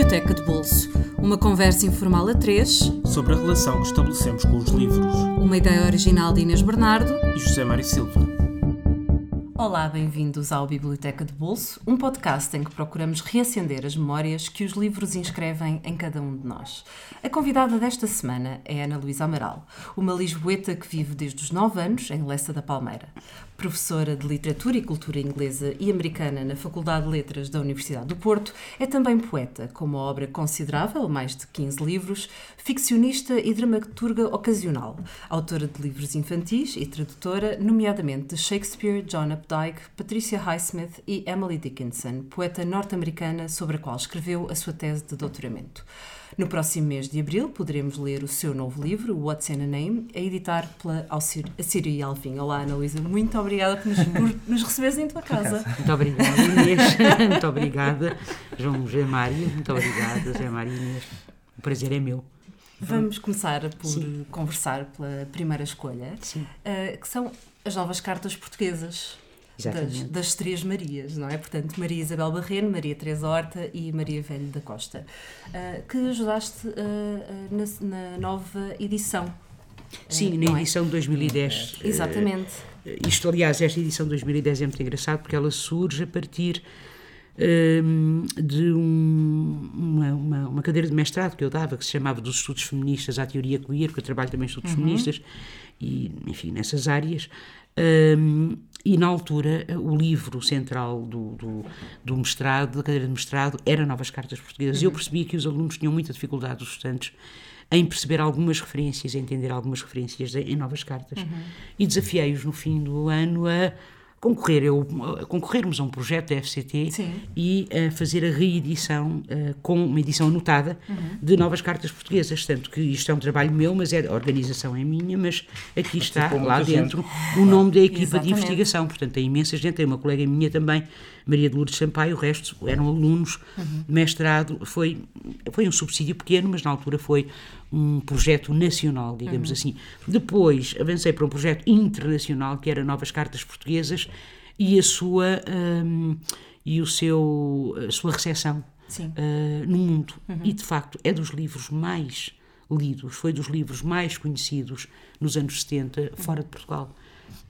Biblioteca de Bolso. Uma conversa informal a três sobre a relação que estabelecemos com os livros. Uma ideia original de Inês Bernardo e José Mário Silva. Olá, bem-vindos ao Biblioteca de Bolso, um podcast em que procuramos reacender as memórias que os livros inscrevem em cada um de nós. A convidada desta semana é Ana Luísa Amaral, uma lisboeta que vive desde os 9 anos em Lessa da Palmeira. Professora de Literatura e Cultura Inglesa e Americana na Faculdade de Letras da Universidade do Porto, é também poeta, com uma obra considerável, mais de 15 livros, ficcionista e dramaturga ocasional, autora de livros infantis e tradutora, nomeadamente de Shakespeare, John Updike, Patricia Highsmith e Emily Dickinson, poeta norte-americana sobre a qual escreveu a sua tese de doutoramento. No próximo mês de abril poderemos ler o seu novo livro, What's in a Name, a editar pela Assírio e Alvim. Olá, Ana Luísa, muito obrigada por nos, por nos receberes em tua casa. Muito obrigada, Inês. muito obrigada, João José Mário. Muito obrigada, José Mário Inês. O prazer é meu. Vamos começar por Sim. conversar pela primeira escolha, uh, que são as novas cartas portuguesas das, das, três Marias, não é? Portanto, Maria Isabel Barreno, Maria Teresa Horta e Maria Velho da Costa, uh, que ajudaste uh, na, na, nova edição. Sim, na é? edição de 2010. Exatamente. isto, aliás, esta edição de 2010 é muito engraçado porque ela surge a partir ehm, de um, uma, uma, uma, cadeira de mestrado que eu dava, que se chamava dos estudos feministas à teoria queer, porque eu trabalho também em estudos uhum. feministas, e, enfim, nessas áreas. Um, e na altura o livro central do, do, do, mestrado, da cadeira de mestrado, era Novas Cartas Portuguesas. Uhum. Eu percebia que os alunos tinham muita dificuldade, os estudantes, em perceber algumas referências, em entender algumas referências em novas cartas. Uhum. E desafiei-os no fim do ano a concorrer, eu, concorrermos a um projeto da FCT Sim. e a fazer a reedição uh, com uma edição anotada uhum. de novas cartas portuguesas. Tanto que isto é um trabalho meu, mas é, a organização é minha, mas aqui está, lá dentro, gente. o nome da equipa Exatamente. de investigação. Portanto, tem imensa gente, tem uma colega minha também, Maria de Lourdes Sampaio, o resto eram alunos uhum. de mestrado. Foi, foi um subsídio pequeno, mas na altura foi um projeto nacional, digamos uhum. assim. Depois avancei para um projeto internacional, que era Novas Cartas Portuguesas, e a sua, um, e o seu, a sua recepção uh, no mundo. Uhum. E, de facto, é dos livros mais lidos, foi dos livros mais conhecidos nos anos 70, fora de Portugal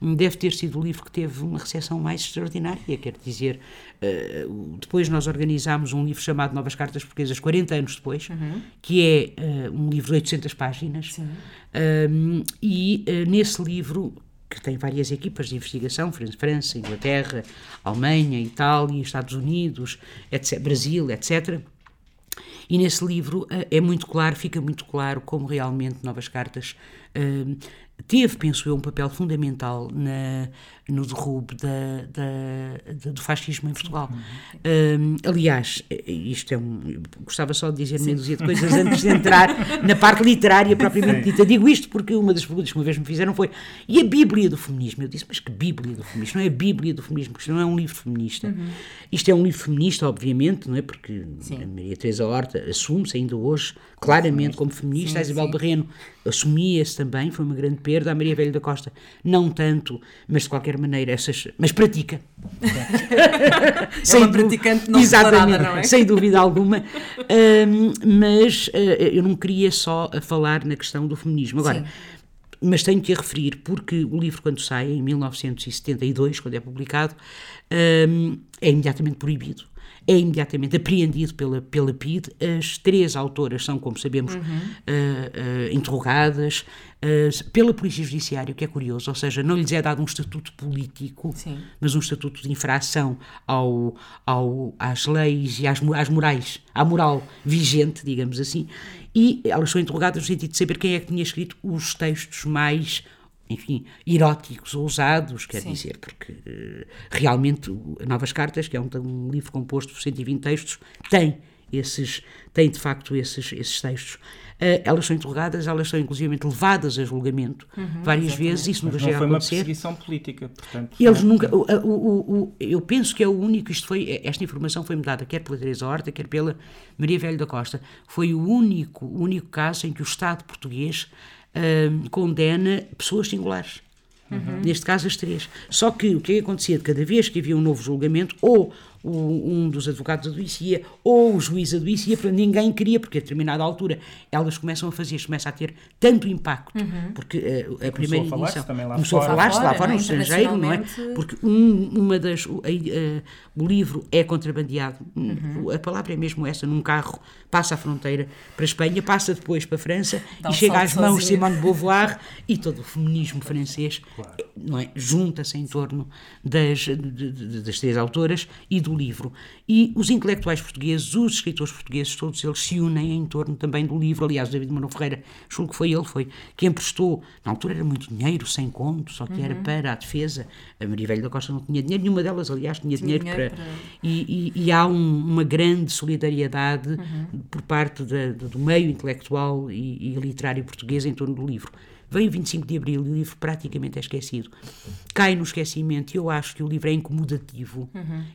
deve ter sido o livro que teve uma recepção mais extraordinária, quer dizer, uh, depois nós organizámos um livro chamado Novas Cartas Portuguesas, 40 anos depois, uhum. que é uh, um livro de 800 páginas, um, e uh, nesse livro que tem várias equipas de investigação, França, Inglaterra, Alemanha, Itália, Estados Unidos, etc., Brasil, etc., e nesse livro é muito claro, fica muito claro como realmente Novas Cartas teve, penso eu, um papel fundamental na, no derrubo da, da, da, do fascismo em Portugal. Um, aliás, isto é um. Gostava só de dizer meia dúzia de coisas antes de entrar na parte literária propriamente dita. Digo isto porque uma das perguntas que uma vez me fizeram foi: e a Bíblia do feminismo? Eu disse: mas que Bíblia do feminismo? Não é a Bíblia do feminismo, porque isto não é um livro feminista. Uhum. Isto é um livro feminista, obviamente, não é? Porque sim. a Maria Teresa Horta assume-se ainda hoje claramente como feminista, sim, a Isabel sim. Barreno assumia-se também, foi uma grande perda. A Maria Velho da Costa, não tanto, mas de qualquer maneira, essas. Mas pratica. é sem uma praticante não exatamente, não é? Sem dúvida alguma. Um, mas uh, eu não queria só falar na questão do feminismo. Agora. Sim. Mas tenho que a referir, porque o livro, quando sai, em 1972, quando é publicado, é imediatamente proibido é imediatamente apreendido pela, pela PID. As três autoras são, como sabemos, uhum. uh, uh, interrogadas uh, pela Polícia Judiciária, o que é curioso, ou seja, não lhes é dado um estatuto político, Sim. mas um estatuto de infração ao, ao, às leis e às, às morais, à moral vigente, digamos assim, e elas são interrogadas no sentido de saber quem é que tinha escrito os textos mais enfim, eróticos, ousados, quer Sim. dizer, porque uh, realmente Novas Cartas, que é um, um, livro composto por 120 textos, tem esses, tem de facto esses, esses textos. Uh, elas são interrogadas, elas são inclusivamente levadas a julgamento uhum, várias exatamente. vezes, isso nunca chega a acontecer. Foi uma perseguição política, portanto. Eles nunca, o, o, o, eu penso que é o único, isto foi, esta informação foi-me dada quer pela Teresa Horta, quer pela Maria Velho da Costa, foi o único, o único caso em que o Estado português uh, condena pessoas singulares. Uhum. Neste caso, as três. Só que o que acontecia de cada vez que havia um novo julgamento, ou o- um dos advogados adoecia, ou o juiz adoecia, portanto ninguém queria, porque a determinada altura elas começam a fazer, começa a ter tanto impacto, porque eh, a primeira a falar-se edição lá começou a fora. falar-se lá fora, no é? estrangeiro, não é? Porque um- uma das. o, a- a- o livro é contrabandeado, Uhum. a palavra é mesmo essa, num carro, passa a fronteira para a Espanha, passa depois para a França Dá e chega às mãos de. Simone de Beauvoir e todo o feminismo francês não é? junta-se em torno das, das três autoras e do livro. E os intelectuais portugueses, os escritores portugueses, todos eles se unem em torno também do livro. Aliás, David Mano Ferreira, julgo que foi ele, foi quem emprestou, na altura era muito dinheiro, sem conto, só que era Uhum. para a defesa. A Maria Velho da Costa não tinha dinheiro, nenhuma delas, aliás, tinha, dinheiro, dinheiro para. para- E, e- e há um- uma grande solidariedade Uhum. Por parte da- do, meio intelectual e, e literário português em torno do livro. Vem o 25 de Abril e o livro praticamente é esquecido. Cai no esquecimento e eu acho que o livro é incomodativo,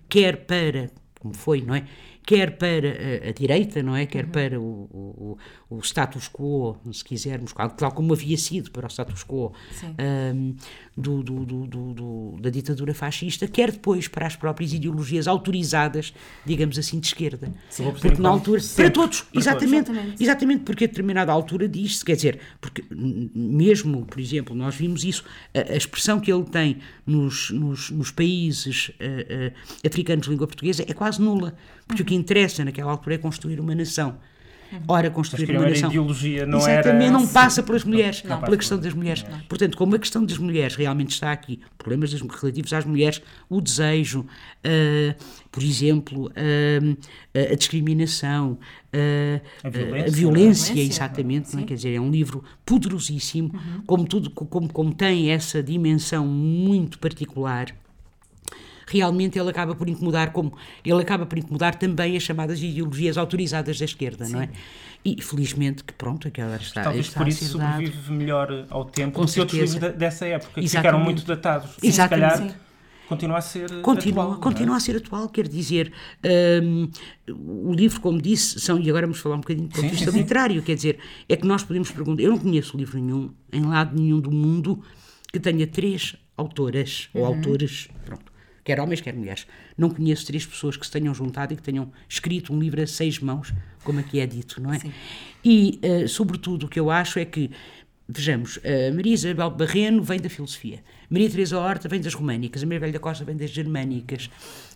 quer para, como foi, não é? Quer para a, a direita, não é? Quer para o, o, o status quo, se quisermos, tal como havia sido para o status quo ahm, do, do- do- do- do- da ditadura fascista, quer depois para as próprias ideologias autorizadas, digamos assim, de esquerda. Ser Porque na altura, sempre, para todos, para todos. exatamente, Exatamente. exatamente, porque a determinada altura diz-se, quer dizer, porque mesmo, por exemplo, nós vimos isso, a, a expressão que ele tem nos, nos, nos países eh, eh, africanos de língua portuguesa é quase nula, porque o que interessa naquela altura é construir uma nação. Ora, construir uma não nação. ideologia, não Exatamente, era- não passa pelas mulheres, Não pela passa questão das mulheres. Portanto, como a questão das mulheres realmente está aqui, problemas das- relativos às mulheres, o desejo, ah, por exemplo, ah, a discriminação, ah, A a violência, violência, não é? exatamente, não é? quer dizer, é um livro poderosíssimo, como, tudo, como, como tem essa dimensão muito particular realmente ele acaba por incomodar como ele acaba por incomodar também as chamadas ideologias autorizadas da esquerda, não é? E felizmente que pronto, aquela está, Talvez está por isso dado. sobrevive melhor ao tempo Com do que outros livros de- dessa época, que Exatamente. ficaram muito datados. Sim, Se calhar exatamente. continua a ser Continua, atual, é? continua a ser atual, quer dizer, hum, o livro, como disse, são, e agora vamos falar um bocadinho do ponto Sim, de vista sim, sim. literário, quer dizer, é que nós podemos perguntar, eu não conheço livro nenhum, em lado nenhum do mundo, que tenha três autoras ou autores, pronto, quer homens, quer mulheres. Não conheço três pessoas que se tenham juntado e que tenham escrito um livro a seis mãos, como aqui é dito, não é? E, eh, sobretudo, o que eu acho é que Vejamos, a Maria Isabel Barreno vem da filosofia, Maria Teresa Horta vem das românicas, a Maria Velha da Costa vem das germânicas,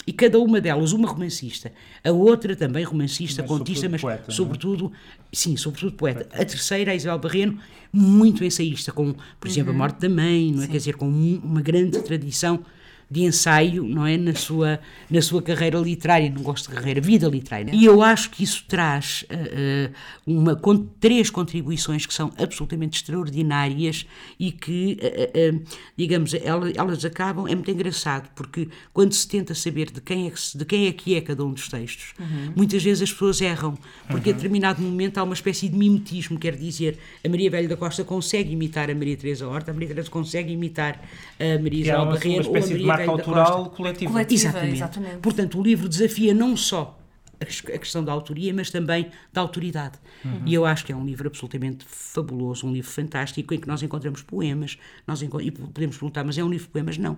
e cada uma delas, uma romancista, a outra também romancista, Mas contista, sobretudo mas poeta, é? sobretudo, sim, sobretudo poeta. A terceira, a Isabel Barreno, muito ensaísta, com, por exemplo, a morte da mãe, não é? Quer dizer, com um- uma grande tradição de ensaio, não é, na sua na sua carreira literária, não gosto de carreira, vida literária. E eu acho que isso traz eh, uma con- três contribuições que são absolutamente extraordinárias e que, eh, eh, digamos, ela- elas acabam é muito engraçado porque quando se tenta saber de quem é que de quem é que é cada um dos textos, muitas vezes as pessoas erram, porque a determinado momento há uma espécie de mimetismo, quer dizer, a Maria Velho da Costa consegue imitar a Maria Teresa Horta, a Maria Teresa consegue imitar a Maria é Isabel uma, Barreiro ou a Maria marca autoral coletiva. Coletiva. Exatamente. exatamente. Portanto, o livro desafia não só a ques- a questão da autoria, mas também da autoridade. E eu acho que é um livro absolutamente fabuloso, um livro fantástico, em que nós encontramos poemas, nós enco- e podemos perguntar, mas é um livro de poemas? Não.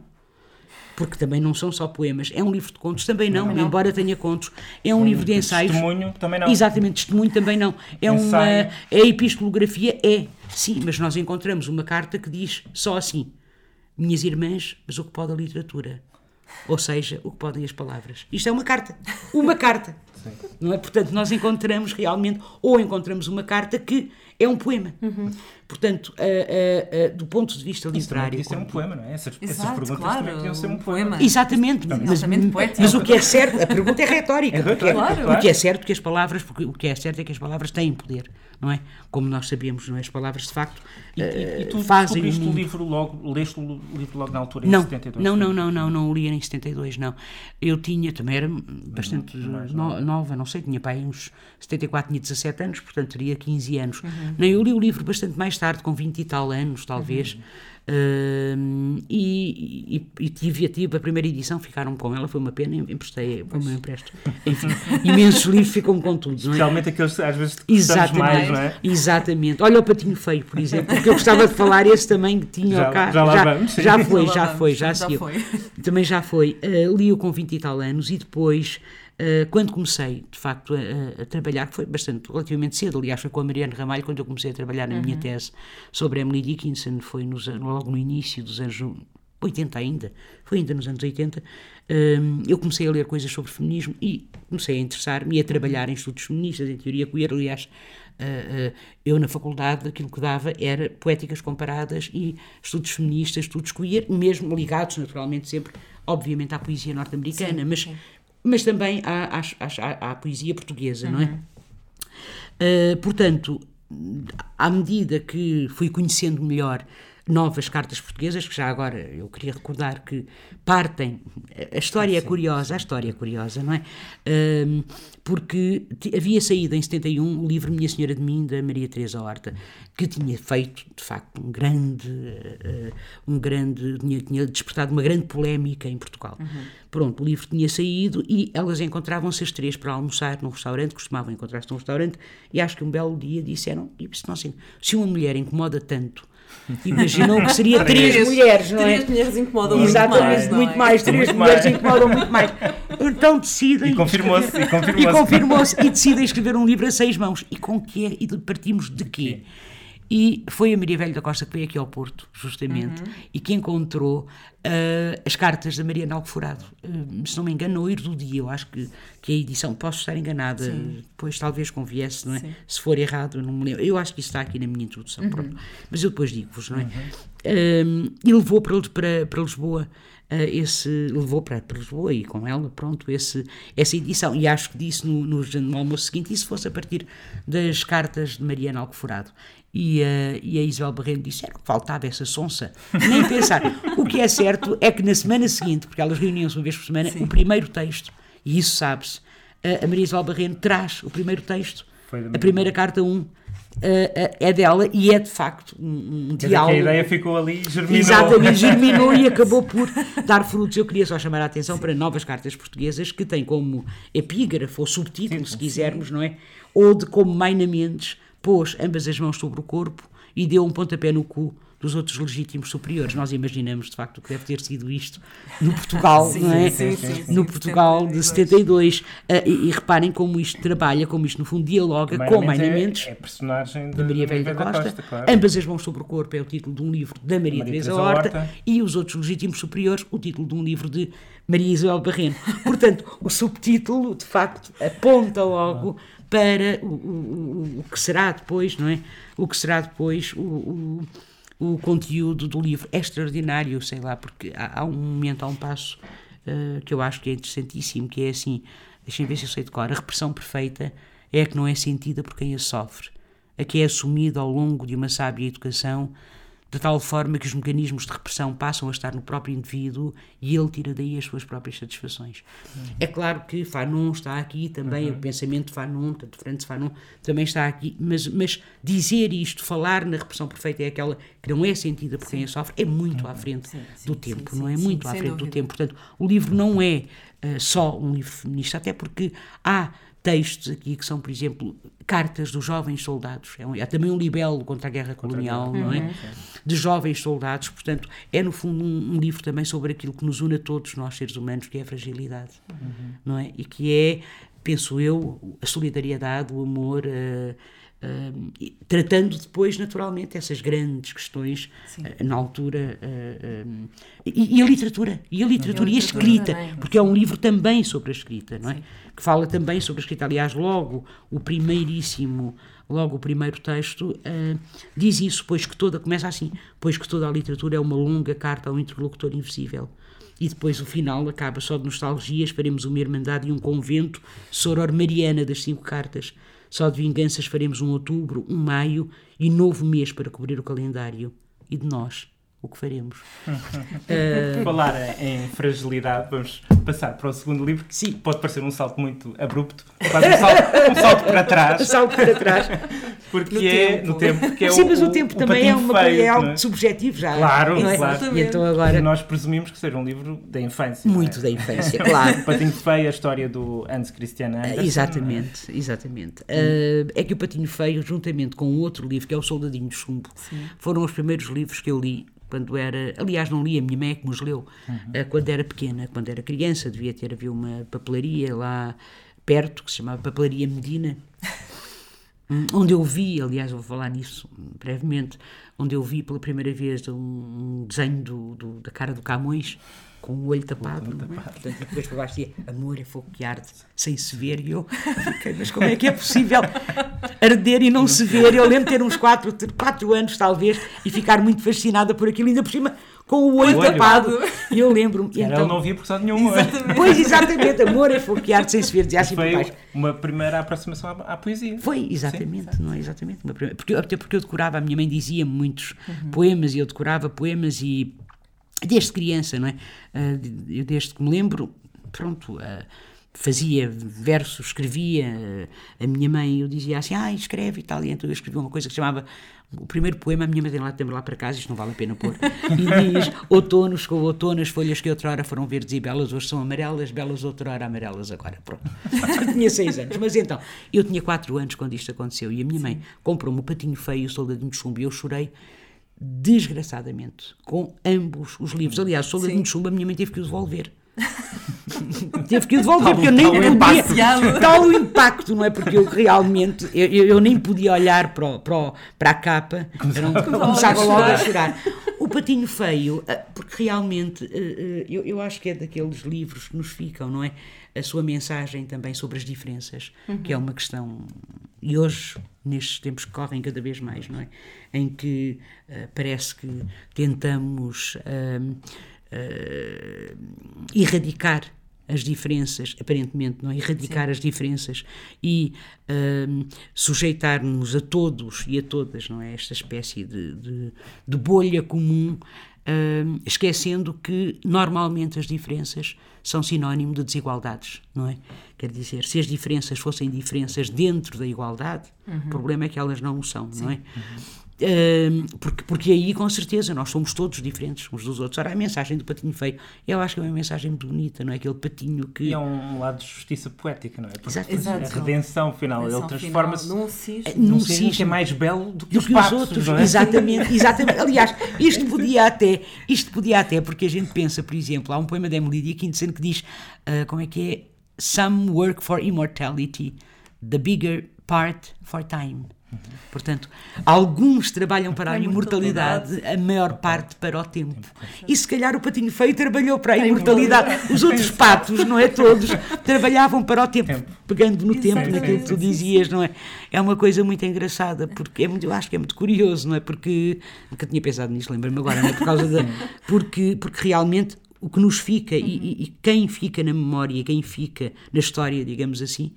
Porque também não são só poemas. É um livro de contos? Também não, embora tenha contos. É um, livro de ensaios. Testemunho também não. Exatamente, testemunho também não. É uma Ensaio. é a epistolografia é, sim, mas nós encontramos uma carta que diz só assim: Minhas irmãs, mas o que pode a literatura? Ou seja, o que podem as palavras. Isto é uma carta. Uma carta. Não é? Portanto, nós encontramos realmente, ou encontramos uma carta que é um poema. Portanto, a- a- a- do ponto de vista Isso literário. podia ser um poema, não é? Essas, essas Exato, perguntas claro, também podiam ser um poema. poema. Exatamente, mas, Exatamente mas o que é certo, a pergunta é retórica. É porque retórica, porque claro. é certo que as palavras, porque o que é certo é que as palavras têm poder, não é? Como nós sabemos, não é? As palavras de facto E, eh, e, e tu fazem descobriste o o livro logo, leste o livro logo na altura, em Não, 72? não, não, não, não, não o li em 72, não. Eu tinha, também era bastante no- nova, não sei, tinha para aí uns 74, tinha 17 anos, portanto teria 15 anos. Não, eu li o livro bastante mais tarde, com 20 e tal anos, talvez. Hum, e, e, e tive, tive a primeira edição, ficaram com ela, foi uma pena, emprestei, foi uma empresto. Enfim, imensos livros ficam com tudo, não é? Especialmente aqueles às vezes Exatamente, mais, não é? exatamente. Olha o patinho feio, por exemplo, porque eu gostava de falar, esse também que tinha Já- cá. já lá vamos, sim. já foi, Já já, lá foi, vamos, já já foi. Também já foi. Uh, li-o com 20 e tal anos e depois, uh, quando comecei, de facto, a, a trabalhar, que foi bastante, relativamente cedo, aliás, foi com a Mariana Ramalho, quando eu comecei a trabalhar na Uhum. minha tese sobre Emily Dickinson, foi nos, logo no início dos anos 80 ainda, foi ainda nos anos 80, um, eu comecei a ler coisas sobre feminismo e comecei a interessar-me e a trabalhar em estudos feministas, em teoria queer, aliás, uh, uh, eu na faculdade aquilo que dava era poéticas comparadas e estudos feministas, estudos queer, mesmo ligados naturalmente sempre, obviamente, à poesia norte-americana, mas, mas também à, às- às- à, à poesia portuguesa, não é? Uh, portanto, à medida que fui conhecendo melhor novas cartas portuguesas, que já agora eu queria recordar que partem, a história é curiosa, a história é curiosa, não é? Um, porque havia saído em 71 o livro Minha Senhora de Mim, da Maria Teresa Horta, que tinha feito, de facto, um grande, uh, um grande, tinha, tinha despertado uma grande polémica em Portugal. Pronto, o livro tinha saído e elas encontravam-se as três para almoçar num restaurante, costumavam encontrar-se num restaurante, e acho que um belo dia disseram, "Isto não se uma mulher incomoda tanto, imaginam que seria três mulheres, não é? Três mulheres incomodam muito Exatamente, mais, é? muito mais, três Muito mulheres mais. incomodam muito mais. Então decidem. E confirmou-se, e E confirmou-se. confirmou-se e decidem escrever um livro a seis mãos. E com que é? E partimos de quê? E foi a Maria Velho da Costa que veio aqui ao Porto, justamente, e que encontrou ah, as cartas da Mariana Alcoforado. Ah, se não me engano, no Ir do Dia, eu acho que, que a edição, posso estar enganada, depois talvez conviesse, não é? Se for errado, eu não me lembro. Eu acho que isso está aqui na minha introdução, pronto. Mas eu depois digo-vos, não é? Ah, e levou para, para, para Lisboa esse levou para, para Lisboa e com ela, pronto, esse, essa edição. E acho que disse no, no, no almoço seguinte, isso fosse a partir das cartas de Mariana Alcoforado. E, a e a Isabel Barreiro disse, era que faltava essa sonsa. Nem pensar. o que é certo é que na semana seguinte, porque elas reuniam-se uma vez por semana, o primeiro texto, e isso sabe-se, a, Maria Isabel Barreiro traz o primeiro texto, a primeira carta 1, é dela e é de facto um, um diálogo. a ideia ficou ali, germinou. Exatamente, germinou e acabou por dar frutos. Eu queria só chamar a atenção para novas cartas portuguesas que têm como epígrafe ou subtítulo, se quisermos, não é? Ou de como Maina Mendes pôs ambas as mãos sobre o corpo e deu um pontapé no cu dos outros legítimos superiores. Nós imaginamos, de facto, o que deve ter sido isto no Portugal, Sim, não é? sim, sim, sim, no sim, Portugal de 72. Ah, e, e reparem como isto trabalha, como isto no fundo dialoga com Mendes Maina é- Mendes É personagem da Maria Velho da Costa. claro. Ambas as mãos sobre o corpo é o título de um livro da Maria, Maria Teresa Teresa Horta, Horta. e os outros legítimos superiores, o título de um livro de Maria Isabel Barreno. Portanto, o subtítulo, de facto, aponta logo para o, o- o- o que será depois, não é? O que será depois o, o, conteúdo do livro. É extraordinário, sei lá, porque há, há um momento, há um passo eh, que eu acho que é interessantíssimo, que é assim, deixem ver se eu sei de cor, a repressão perfeita é a que não é sentida por quem a sofre, a que é assumida ao longo de uma sábia educação, de tal forma que os mecanismos de repressão passam a estar no próprio indivíduo e ele tira daí as suas próprias satisfações. É claro que Fanon está aqui também, o pensamento de Fanon, tanto Francis Fanon, também está aqui, mas, mas dizer isto, falar na repressão perfeita é aquela que não é sentida por quem a sofre, é muito à frente Sim, sim, do tempo, não é? muito à frente do dúvida. tempo. Portanto, o livro não é eh, só um livro feminista, até porque há textos aqui que são, por exemplo, cartas dos jovens soldados. É, um- é também um libelo contra a guerra colonial, não é? De jovens soldados. Portanto, é no fundo um, um livro também sobre aquilo que nos une a todos nós seres humanos, que é a fragilidade, não é? E que é, penso eu, a solidariedade, o amor. eh, e tratando depois, naturalmente, essas grandes questões eh, na altura. eh, e, e a literatura, e a literatura, e a literatura escrita, também. porque é um livro também sobre a escrita, não é? Que fala também sobre a escrita. Aliás, logo o primeiríssimo, logo o primeiro texto diz isso, pois que toda, começa assim, pois que toda a literatura é uma longa carta ao interlocutor invisível. E depois o final acaba só de nostalgias, faremos uma irmandade e um convento, soror mariana das cinco cartas. Só de vinganças faremos um outubro, um maio e novo mês para cobrir o calendário. E de nós, o que faremos? Por Falar em fragilidade, vamos passar para o segundo livro, que Sim. pode parecer um salto muito abrupto, quase um salto, um salto para trás, Salto para trás. porque No é tempo. no tempo que é Sim, o, mas o tempo também é, uma, feio, é algo é? subjetivo já. Claro, não é? claro. E então agora, nós presumimos que seja um livro da infância. é? muito da infância, claro. Patinho Feio, a história do Hans Christian Andersen. Exatamente, exatamente. Ah, é que o Patinho Feio, juntamente com outro livro, que é o Soldadinho de Chumbo, foram os primeiros livros que eu li quando era. Aliás, não li, a minha mãe é que me os leu ah, quando era pequena, quando era criança. Devia ter havia uma papelaria lá perto que se chamava Papelaria Medina. Onde eu vi, aliás, eu vou falar nisso brevemente, onde eu vi pela primeira vez um, um desenho do, do- da cara do Camões com o olho tapado. não é? Portanto, e depois para baixo dizia amor é fogo que arde sem se ver. E eu fiquei, mas como é que é possível arder e não se ver? Eu lembro de ter uns 4 quatro anos, talvez, e ficar muito fascinada por aquilo, ainda por cima com o olho O olho. tapado. E eu lembro-me. então- Ele não via por causa nenhum olho. Pois, exatamente, amor é fogo que arde sem se ver, dizia assim Foi uma primeira aproximação à, à poesia. Foi, exatamente, não é? Exatamente. Uma primeira- Porque, até porque eu decorava, a minha mãe dizia muitos poemas e eu decorava poemas e desde criança, não é? Ah, eu desde que me lembro, pronto, ah, fazia versos, escrevia. ah, a minha mãe, eu dizia assim, ah, escreve e tal. E então eu escrevi uma coisa que chamava. O primeiro poema, a minha mãe tem lá, tem lá para casa, isto não vale a pena pôr. E diz: Outonos com outono, as folhas que outrora foram verdes e belas, hoje são amarelas, belas outrora, amarelas agora. Pronto. Eu tinha seis anos. Mas então, eu tinha quatro anos quando isto aconteceu e a minha mãe comprou-me o patinho feio o soldadinho de chumbo e eu chorei desgraçadamente com ambos os livros. Aliás, o soldadinho de chumbo a minha mãe teve que o devolver. teve que o devolver, porque eu nem tal podia. Tal o impacto, não é? Porque eu realmente, eu, eu, nem podia olhar para, o- para, o- para a capa, um- começava logo a chorar. O Patinho Feio, ah, porque realmente ah, ah, eu, eu acho que é daqueles livros que nos ficam, não é? A sua mensagem também sobre as diferenças, que é uma questão. E hoje, nestes tempos que correm cada vez mais, não é? Em que ah, parece que tentamos. ah, ah, erradicar as diferenças, aparentemente, não é? Erradicar as diferenças e hum, sujeitar-nos a todos e a todas, não é? Esta espécie de, de, de bolha comum, hum, esquecendo que normalmente as diferenças são sinónimo de desigualdades, não é? Quer dizer, se as diferenças fossem diferenças dentro da igualdade, o problema é que elas não o são, não é? Porque, porque aí, com certeza, nós somos todos diferentes uns dos outros. Ora, a mensagem do patinho feio, eu acho que é uma mensagem muito bonita, não é? Aquele patinho que. E é um lado de justiça poética, não é? Porque Exato. Exato. A redenção final, Redenção ele transforma-se num cisne. num cisne que é mais belo do que do os que os outros, não é? exatamente, exatamente. Aliás, isto podia até, isto podia até, porque a gente pensa, por exemplo, há um poema da Emily Dickinson que diz, ah, como é que é? Some work for immortality, the bigger part for time. Portanto, alguns trabalham para a, A imortalidade, a maior parte para o tempo. E se calhar o patinho feio trabalhou para a imortalidade. Os outros patos, não é todos, trabalhavam para o tempo, pegando no tempo, naquilo que tu dizias, não é? É uma coisa muito engraçada, porque é muito, eu acho que é muito curioso, não é? Porque nunca tinha pensado nisto, lembro-me agora, não é? Por causa da. Porque, porque realmente o que nos fica e, e- e quem fica na memória, quem fica na história, digamos assim,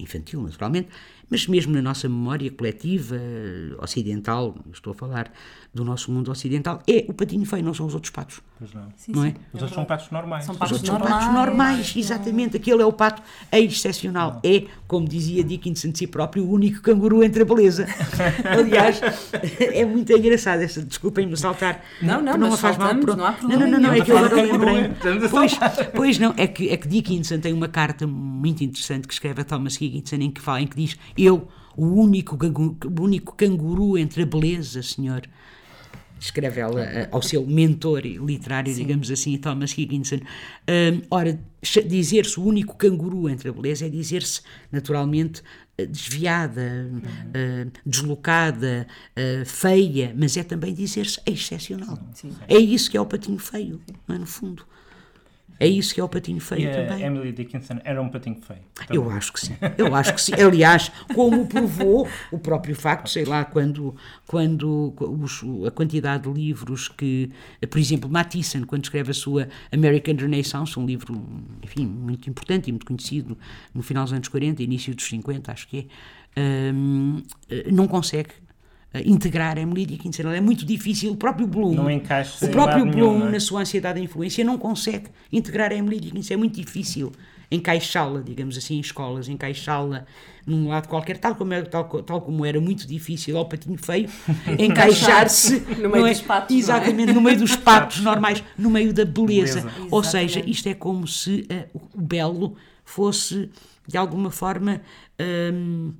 infantil naturalmente, mas mesmo na nossa memória coletiva ocidental, estou a falar do nosso mundo ocidental, é o patinho feio, não são os outros patos. Pois não. Sim, não sim, é? Os outros são patos normais. São Os patos outros são normais. patos normais, exatamente. Aquele é o pato excepcional. É, como dizia Dickinson de si próprio, o único canguru entre a beleza. Aliás, é muito engraçado essa. Desculpem-me saltar. Não, não, não mas faz mal. não há não, problema não, não, não, nenhum. é que eu agora lembrei. a Pois, pois não, é que, é que Dickinson tem uma carta muito interessante que escreve a Thomas Higginson em que fala, em que diz: Eu, o único, gangu- o único canguru entre a beleza, senhor escreve ela eh, ao seu mentor literário, digamos assim, Thomas Higginson. Hum, ora, dizer-se o único canguru entre a beleza é dizer-se, naturalmente, eh, desviada, eh, deslocada, eh, feia, mas é também dizer-se excepcional. É isso que é o patinho feio, é, no fundo. É isso que é o patinho feio E também. Emily Dickinson era um patinho feio. Eu acho que sim, eu acho que sim. Aliás, como provou o próprio facto, sei lá, quando, quando os- a quantidade de livros que, por exemplo, Matisse, quando escreve a sua American Renaissance, um livro, enfim, muito importante e muito conhecido no final dos anos 40, início dos 50, acho que é, hum, não consegue integrar Emily Dickinson. Ela é muito difícil. O próprio Bloom, não encaixa o próprio Bloom, nenhum, é? na sua ansiedade da influência, não consegue integrar Emily Dickinson. É muito difícil encaixá-la, digamos assim, em escolas, encaixá-la num lado qualquer, tal como, era, tal, tal como era muito difícil ao patinho feio encaixar-se no meio é? dos patos. Exatamente, é? no meio dos patos normais, no meio da beleza. beleza. Ou seja, isto é como se uh, o belo fosse, de alguma forma, um,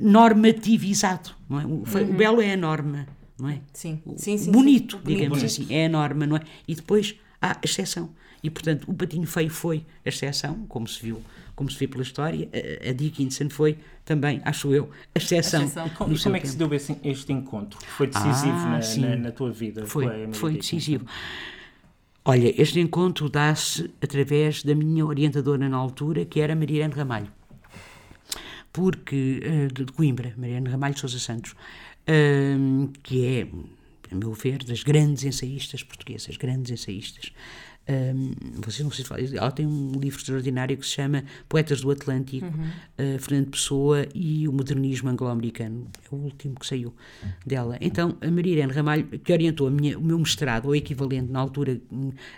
normativizado. Não é? o, uhum. o belo é a norma. Não é? Sim. Sim, sim, bonito, sim. digamos bonito. assim, é a norma, não é? E depois há exceção. E, portanto, o patinho feio foi a exceção, como se viu, como se viu pela história. A, a Dickinson foi também, acho eu, a exceção. A exceção. Como, como é que se deu esse, este encontro? Foi decisivo Ah, na, sim. na, na tua vida? Foi, a foi decisivo. Olha, este encontro dá-se através da minha orientadora na altura, que era Mariana Ramalho. Porque, eh, de Coimbra, Mariana Ramalho Sousa Santos, hum, que é, a meu ver, das grandes ensaístas portuguesas, grandes ensaístas. Hum, vocês não se falam, ela tem um livro extraordinário que se chama Poetas do Atlântico, eh, Fernando Pessoa e o Modernismo Anglo-Americano. É o último que saiu dela. Então, a Maria Irene Ramalho, que orientou minha- o meu mestrado, ou equivalente na altura,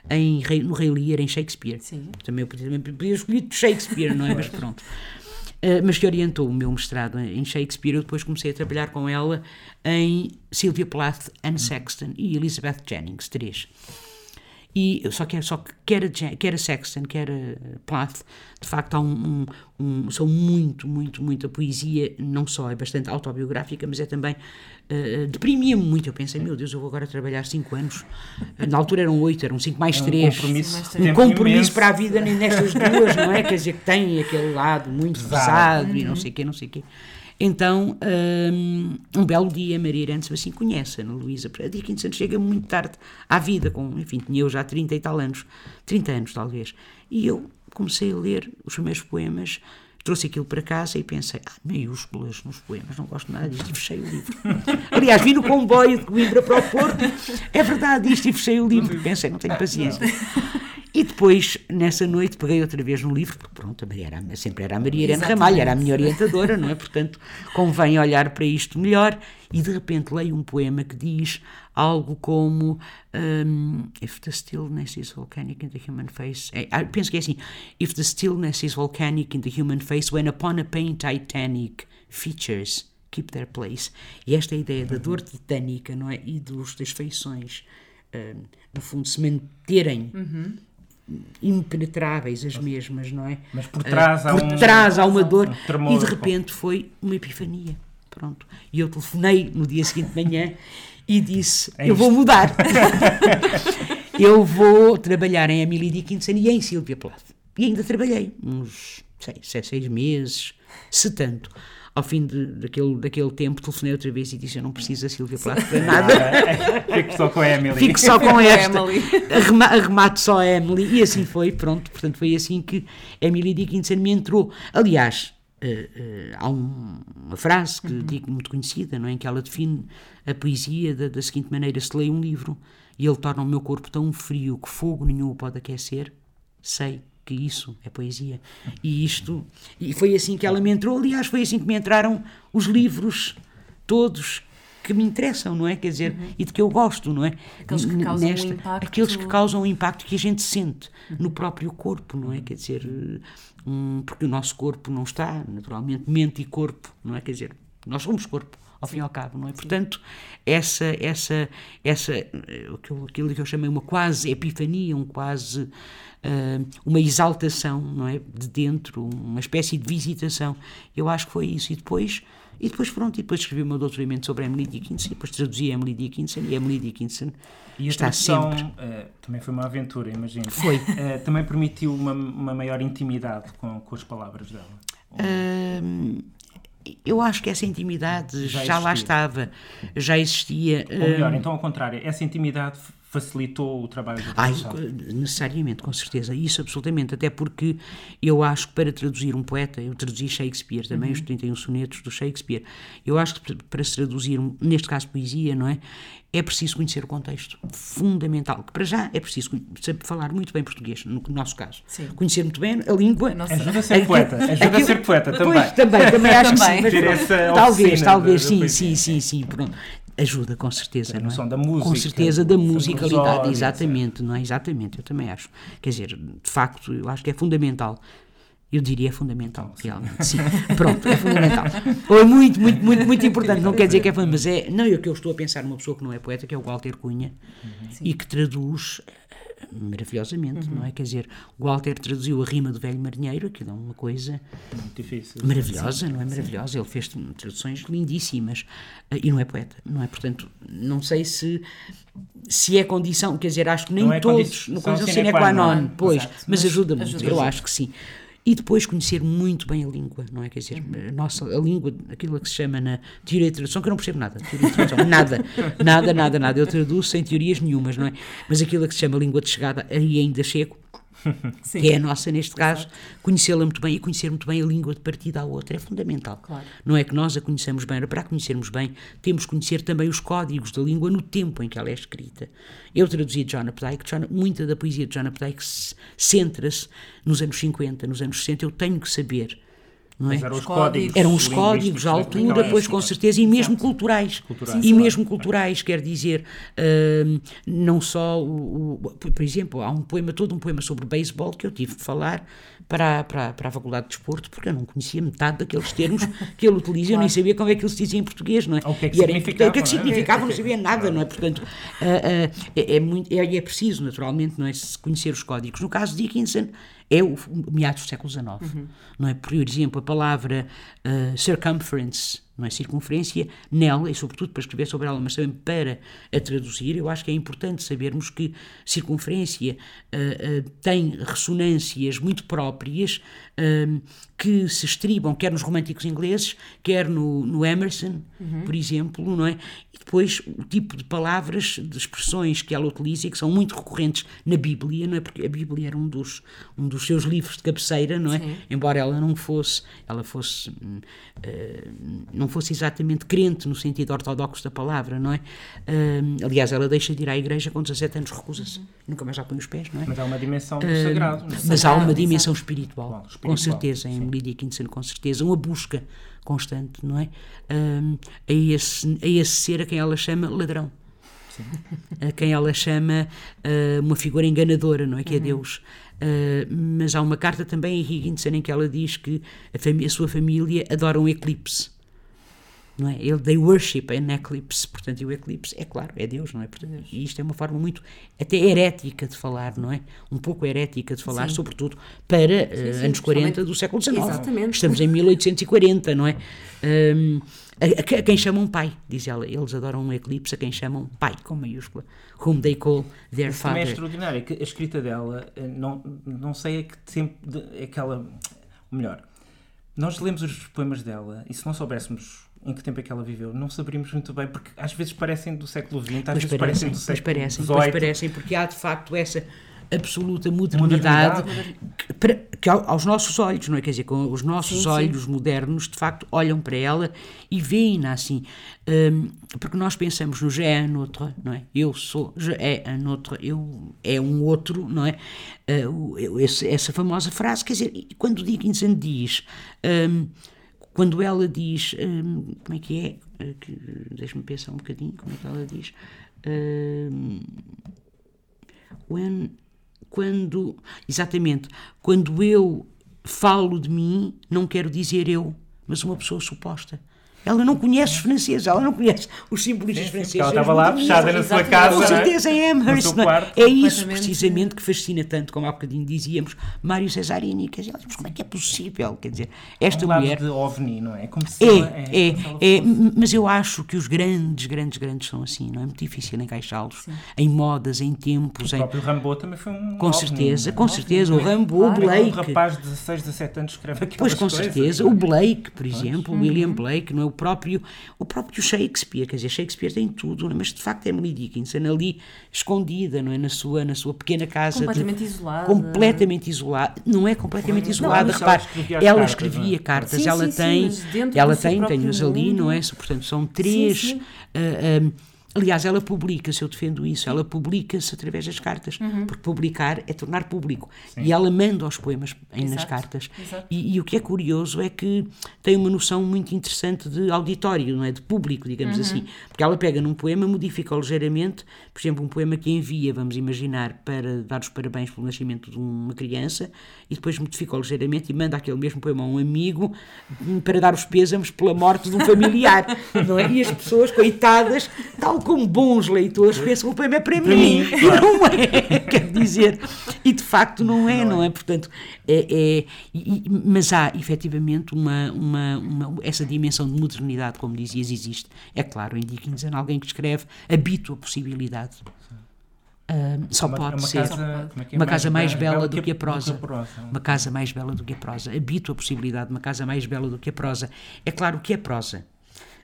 em, no Rei Lear, em Shakespeare. Sim. Também eu podia, também podia escolher Shakespeare, não é? Mas pronto. Uh, mas que orientou o meu mestrado em Shakespeare, eu depois comecei a trabalhar com ela em Sylvia Plath, Anne Sexton e Elizabeth Jennings, três. E, só que, só que quer, a, Je- quer a Sexton, quer a Plath, de facto há um, um, um- são muito, muito, muito, a poesia não só é bastante autobiográfica, mas é também, uh, deprimia-me muito, eu pensei, meu Deus, eu vou agora trabalhar cinco anos, na altura eram oito, eram cinco mais É um três, compromisso, um compromisso para a vida nem nestas duas, não é? Quer dizer, que tem aquele lado muito Pesado. pesado e não sei o quê, não sei o quê. Então, hum, um belo dia, Maria Irene assim conhece a Ana Luísa. A Dickinson chega muito tarde à vida, com, enfim, tinha eu já 30 e tal anos, 30 anos talvez. E eu comecei a ler os primeiros poemas, trouxe aquilo para casa e pensei, ah, maiúsculas nos poemas, não gosto nada disto, e fechei o livro. Aliás, vi no comboio de Coimbra para o Porto, é verdade isto, e fechei o livro. Pensei, não tenho paciência. E depois, nessa noite, peguei outra vez no livro, porque pronto, era, sempre era a Maria Irene Exatamente. Ramalho, era a minha orientadora, não é? Portanto, convém olhar para isto melhor. E de repente leio um poema que diz algo como um, If the stillness is volcanic in the human face. É, ah, penso que é assim: If the stillness is volcanic in the human face, when upon a pain titanic features keep their place. E esta é a ideia da dor titânica, não é? E dos, das feições, um, no fundo, se manterem impenetráveis as mesmas, não é? Mas por trás há por um- trás há uma dor um tremor. e de repente foi uma epifania. Pronto. E eu telefonei no dia seguinte de manhã e disse: É Eu vou isto." mudar. eu vou trabalhar em Emily Dickinson e em Sylvia Plath. E ainda trabalhei uns seis, sete, seis meses, se tanto. Ao fim de, daquele, daquele tempo, telefonei outra vez e disse: Eu não preciso da Sylvia Plath para nada. Fico só com a Emily. Fico só com esta. Arremato só a Emily. E assim foi, pronto. Portanto, foi assim que Emily Dickinson me entrou. Aliás, eh, eh, há um- uma frase que digo muito conhecida, não é? em que ela define a poesia da, da seguinte maneira: se leio um livro e ele torna o meu corpo tão frio que fogo nenhum o pode aquecer, sei isso é poesia. E isto, e foi assim que ela me entrou. Aliás, foi assim que me entraram os livros todos que me interessam, não é? Quer dizer, e de que eu gosto, não é? Aqueles que causam um impacto. Aqueles que causam um impacto que a gente sente no próprio corpo, não é? Quer dizer, um, porque o nosso corpo não está, naturalmente, mente e corpo, não é? Quer dizer, nós somos corpo, ao fim e ao cabo, não é? Portanto, essa, essa, essa, eh, o que eu- aquilo que eu chamei uma quase epifania, um quase, ah, uma exaltação, não é? De dentro, uma espécie de visitação. Eu acho que foi isso. E depois, e depois pronto, e depois escrevi o meu doutoramento sobre Emily Dickinson, e depois traduzi Emily Dickinson, e Emily Dickinson E a está tradução sempre. eh, também foi uma aventura, imagino. Foi. Eh, também permitiu uma, uma maior intimidade com, com as palavras dela. Hum, eu acho que essa intimidade Já já, lá estava, já existia. Ou melhor, hum, então ao contrário, essa intimidade facilitou o trabalho da Ai, tradução? necessariamente, com certeza. Isso absolutamente. Até porque eu acho que para traduzir um poeta, eu traduzi Shakespeare também, Uhum. os 31 sonetos do Shakespeare. Eu acho que para- se traduzir, neste caso poesia, não é? É preciso conhecer o contexto. Fundamental. Que para já é preciso saber falar muito bem português, no nosso caso. Sim. Conhecer muito bem a língua. Nossa- Ajuda a ser poeta, ajuda a ser poeta também. Pois, também, também acho que Também. sim. mas talvez, talvez, sim, sim, sim, sim, pronto. Ajuda, com certeza. Ter a não é? noção da música, Com certeza da musicalidade, exatamente, não é? Exatamente, eu também acho. Quer dizer, de facto, eu acho que é fundamental. Eu diria é fundamental, realmente, sim. Pronto, é fundamental. Ou é muito, muito, muito, muito importante. Não quer dizer que é fundamental, mas é. Não, é que eu estou a pensar numa pessoa que não é poeta, que é o Walter Cunha, e que traduz maravilhosamente, não é? Quer dizer, o Walter traduziu a rima do Velho Marinheiro, aquilo é uma coisa Muito difícil. maravilhosa, não é maravilhosa? Ele fez traduções lindíssimas eh, e não é poeta, não é? Portanto, não sei se se é condição, quer dizer, acho que nem Não é todos condição no condição sine qua non, pois, Exato, mas mas ajuda muito, ajuda. eu acho que sim. E depois conhecer muito bem a língua, não é? Quer dizer, a nossa a língua, aquilo que se chama na teoria de tradução, que eu não percebo nada, teoria de tradução, nada, nada, nada, nada. Eu traduzo sem teorias nenhumas, não é? Mas aquilo que se chama língua de chegada, aí ainda chego, Sim. que é a nossa neste caso, conhecê-la muito bem e conhecer muito bem a língua de partida à outra é fundamental. Claro. Não é que nós a conheçamos bem, para a conhecermos bem, temos que conhecer também os códigos da língua no tempo em que ela é escrita. Eu traduzi John Updike, John, muita da poesia de John Updike se- centra-se nos anos 50, nos anos 60, eu tenho que saber. Não é? Mas eram os códigos. Eram os códigos altura, pois com certeza, e mesmo culturais. Culturais. E mesmo culturais, quer dizer, hum, não só, o, o- por por exemplo, há um poema, todo um poema sobre beisebol que eu tive de falar para, a- para, para a Faculdade de Desporto, porque eu não conhecia metade daqueles termos que ele utiliza, eu nem sabia como é que ele se dizia em português, não é? O que é que E era significava, o que é que não é? significava, não sabia nada, não é? Portanto, ah, ah, é, é muito, é, é preciso, naturalmente, não é? Conhecer os códigos. No caso de Dickinson, é o meados do século XIX, não é? Por exemplo, a palavra ah, circumference, não é? Circunferência, nela, e sobretudo para escrever sobre ela, mas também para a traduzir, eu acho que é importante sabermos que circunferência ah, ah, tem ressonâncias muito próprias ah, que se estribam quer nos românticos ingleses, quer no, no Emerson, por exemplo, não é? E depois o tipo de palavras, de expressões que ela utiliza e que são muito recorrentes na Bíblia, não é? Porque a Bíblia era um dos, um dos seus livros de cabeceira, não é? Embora ela não fosse, ela fosse, eh, não fosse exatamente crente no sentido ortodoxo da palavra, não é? Hum, aliás, ela deixa de ir à igreja com 17 anos, recusa-se. Nunca mais já põe os pés, não é? Mas há uma dimensão do sagrado. não é? Mas há uma Sagrado, dimensão espiritual, com espiritual, certeza, em Emily Dickinson, com certeza, uma busca constante, não é? Hum, a, esse, a esse ser a quem ela chama ladrão. A quem ela chama ah, uma figura enganadora, não é? Que é Deus. Ah, mas há uma carta também em Higginson em que ela diz que a, a sua família adora um eclipse. Não é? Ele, they worship an eclipse, portanto, e o eclipse é claro, é Deus, não é? Portanto, e isto é uma forma muito, até herética de falar, não é? Um pouco herética de falar, sobretudo para eh, sim, anos 40 justamente. do século XIX. Exatamente. Estamos em 1840, não é? Hum, a, a- quem chamam pai, diz ela, eles adoram um eclipse a quem chamam pai, com maiúscula, whom they call their Isso também é father. extraordinário, que a escrita dela, eh, não, não sei a que tempo, de, aquela, ou melhor, nós lemos os poemas dela e se não soubéssemos em que tempo é que ela viveu, não saberíamos muito bem, porque às vezes parecem do século XX, às Pois vezes parecem, parecem do pois século parecem, XVIII. pois parecem, porque há de facto essa absoluta modernidade, Modernidade. que, que ao- aos nossos olhos, não é? Quer dizer, com os nossos Sim, sim. olhos modernos, de facto, olham para ela e veem-na assim. Hum, porque nós pensamos no je é un autre, não é? Eu sou, je é un autre, eu é um outro, não é? Eu- esse- essa famosa frase, quer dizer, quando Dickinson diz. hum, quando ela diz, hum, como é que é? Que- Deixa-me pensar um bocadinho, como é que ela diz? Hum, when- quando, exatamente, quando eu falo de mim, não quero dizer eu, mas uma pessoa suposta. Ela não conhece os franceses, ela não conhece os simbolistas Sim, sim, franceses. porque ela estava lá fechada na sua casa. Com é? certeza é Amherst. é? quarto. É isso precisamente que fascina tanto, como há bocadinho dizíamos, Mário Cesarini. Quer dizer, mas como é que é possível? Quer dizer, esta um lado mulher. de ovni, não é? Como se ela- É, é, como é, mas eu acho que os grandes, grandes, grandes são assim, não é muito difícil encaixá-los em modas, em tempos, O em... próprio Rambo também foi um com ovni, certeza, é? com certeza, o Rambo, o Claro. Um Blake, rapaz de 16, 17 anos escreve aquelas pois com coisas. certeza, o Blake, por exemplo, o William Blake, não é? O próprio, o próprio Shakespeare, quer dizer, Shakespeare tem tudo, é? mas de facto Emily Dickinson ali escondida, não é? Na sua, na sua pequena casa. Completamente de, isolada. Completamente isolada. Não é completamente Não, isolada, repare, ela escrevia as ela cartas, escrevia não é? cartas, Sim, ela sim, sim, tem, dentro ela tem, tem-os ali, não é? Portanto, são três. sim. ah, ah, Aliás, ela publica-se, eu defendo isso, ela publica-se através das cartas, Uhum. porque publicar é tornar público. E ela manda os poemas em, nas cartas. E, e o que é curioso é que tem uma noção muito interessante de auditório, não é? De público, digamos Uhum. assim. Porque ela pega num poema, modifica-o ligeiramente, por exemplo, um poema que envia, vamos imaginar, para dar os parabéns pelo nascimento de uma criança, e depois modifica-o ligeiramente e manda aquele mesmo poema a um amigo hum, para dar os pêsames pela morte de um familiar, não é? E as pessoas, coitadas, tal como bons leitores, pensam o poema é para, mim, mim, e não é, quer dizer, e de facto não é, não é? Portanto, é, é- e- mas há efetivamente uma, uma, uma- essa dimensão de modernidade, como dizias, existe. É claro, em Dickinson, alguém que escreve habita a possibilidade. Ah, só É uma- pode é uma ser casa, é que é? uma casa mais bela do que a do prosa. prosa. Uma casa mais bela do que a prosa. Habito a possibilidade de uma casa mais bela do que a prosa. É claro que é prosa.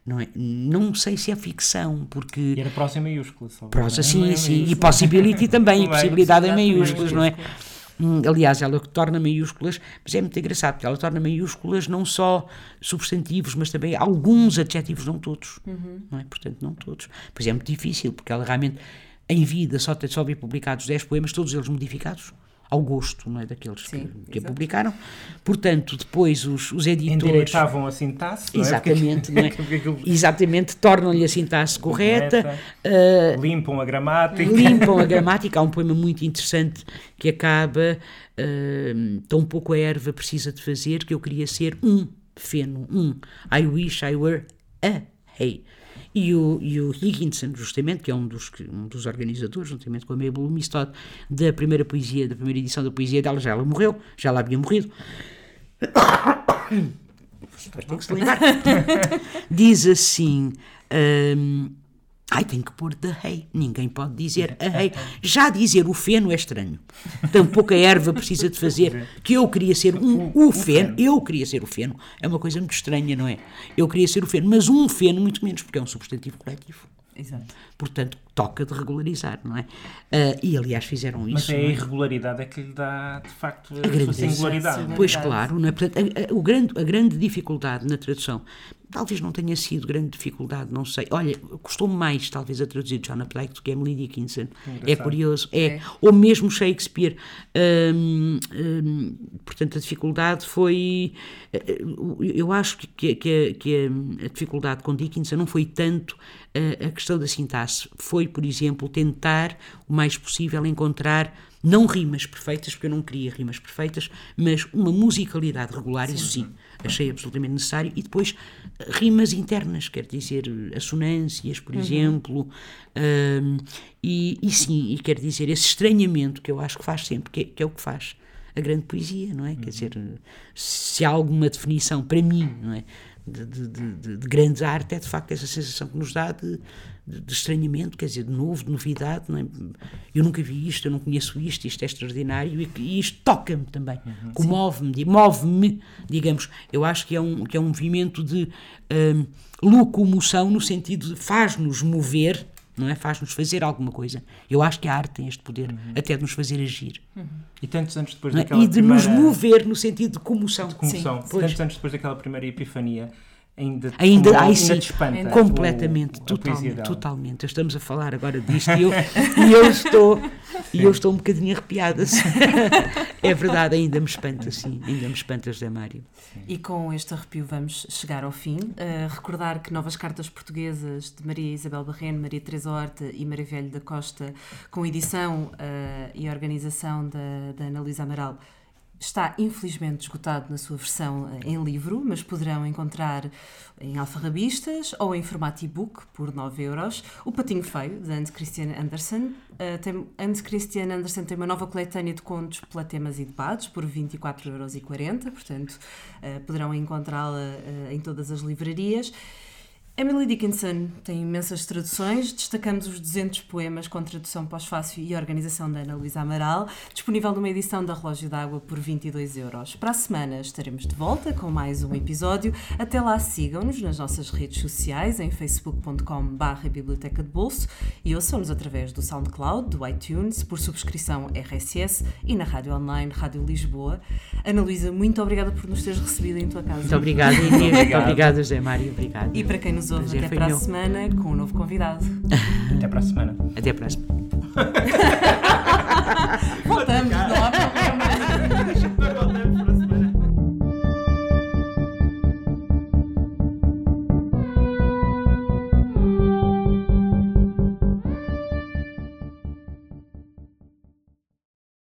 Não, é? não sei se é ficção, porque. E era prosa em maiúsculas. só, Prosa, é? sim, é sim. E possibility também, e Também, possibilidade em maiúsculas, não é? Hum, Aliás, ela torna maiúsculas, mas é muito engraçado, porque ela torna maiúsculas não só substantivos, mas também alguns adjetivos, não todos. Não é? Portanto, não todos. Pois é muito difícil, porque ela realmente, em vida, só, tem, só vi publicados 10 poemas, todos eles modificados. Ao gosto, não é? Daqueles que, Sim, que a exato. publicaram. Portanto, depois os, os editores. Endireitavam a sintaxe. não é? Exatamente, não é? Porque aquilo- Exatamente, tornam-lhe a sintaxe correta. Correta. ah, Limpam a gramática. limpam a gramática. Há um poema muito interessante que acaba ah, tão pouco a erva precisa de fazer que eu queria ser um feno, um. I wish I were a hay. E o, e o Higginson, justamente, que é um dos, um dos organizadores, juntamente com a Mabel Mistod, da primeira poesia, da primeira edição da poesia dela, já ela morreu, já ela havia morrido. Tem que se lembrar. Diz assim. hum, Ai, tem que pôr the hay. Ninguém pode dizer a hay. Já dizer o feno é estranho. Tão pouca erva precisa de fazer que eu queria ser um, o feno. Eu queria ser o feno. É uma coisa muito estranha, não é? Eu queria ser o feno, mas um feno muito menos, porque é um substantivo coletivo. Exato. Portanto, toca de regularizar, não é? Ah, e aliás fizeram Mas isso. é a não é? irregularidade é que lhe dá, de facto, a, grandeza. sua singularidade. Sim? Pois claro, não é? Portanto, a, a- o grande, a grande dificuldade na tradução, talvez não tenha sido grande dificuldade, não sei. Olha, custou mais talvez a traduzir John Updike do que Emily Dickinson. É curioso, é. É. Ou mesmo Shakespeare. Hum, hum, portanto, a dificuldade foi. eh, Eu acho que, que, que a, que a- a dificuldade com Dickinson não foi tanto a, a questão da sintaxe, foi, por exemplo, tentar o mais possível encontrar não rimas perfeitas, porque eu não queria rimas perfeitas, mas uma musicalidade regular, isso sim, achei absolutamente necessário, e depois eh, rimas internas, quer dizer, assonâncias, por exemplo, hum, e, e sim, e quer dizer, esse estranhamento que eu acho que faz sempre, que é, que é o que faz a grande poesia, não é? Quer dizer, se há alguma definição para mim, não é? De, de, de, de grande arte é de facto essa sensação que nos dá de, de, estranhamento, quer dizer, de novo, de novidade. Não é? Eu nunca vi isto, eu não conheço isto, isto é extraordinário e, e isto toca-me também, comove-me, di- move-me, digamos. Eu acho que é um, que é um movimento de hum, locomoção no sentido de faz-nos mover, não é? Faz-nos fazer alguma coisa. Eu acho que a arte tem este poder até de nos fazer agir. E tantos anos depois é? daquela E de nos primeira mover no sentido de comoção. comoção, Sim, pois. tantos anos depois daquela primeira epifania, ainda, Ainda, ai, ainda sim, te espanta completamente, totalmente, totalmente. Estamos a falar agora disto e eu, e eu estou e eu estou um bocadinho arrepiada. É verdade, ainda me espanta, sim, ainda me espanta, José Mário. E com este arrepio vamos chegar ao fim. Uh, recordar que novas cartas portuguesas de Maria Isabel Barreno, Maria Teresa Horta e Maria Velho da Costa, com edição uh, e organização da, da Ana Luísa Amaral, está infelizmente esgotado na sua versão uh, em livro, mas poderão encontrar em alfarrabistas ou em formato e-book por 9 euros. O Patinho Feio, de Hans Christian Andersen. Uh, tem, Hans Christian Andersen tem uma nova coletânea de contos pela temas e debates por 24,40 euros, portanto uh, poderão encontrá-la uh, em todas as livrarias. Emily Dickinson tem imensas traduções, destacamos os 200 poemas com tradução pós-fácil e organização da Ana Luísa Amaral, disponível numa edição da Relógio d'Água por 22 euros. Para a semana estaremos de volta com mais um episódio. Até lá sigam-nos nas nossas redes sociais em facebook.com.br Biblioteca de Bolso e ouçam-nos através do SoundCloud, do iTunes, por subscrição RSS e na Rádio Online Rádio Lisboa. Ana Luísa, muito obrigada por nos teres recebido em tua casa. Muito obrigada, Inês. Muito obrigada, José Mário. Obrigado. E para quem nos nos ouve é, até para meu. a semana com um novo convidado. Até para a semana. Até para a semana. Voltamos, nós.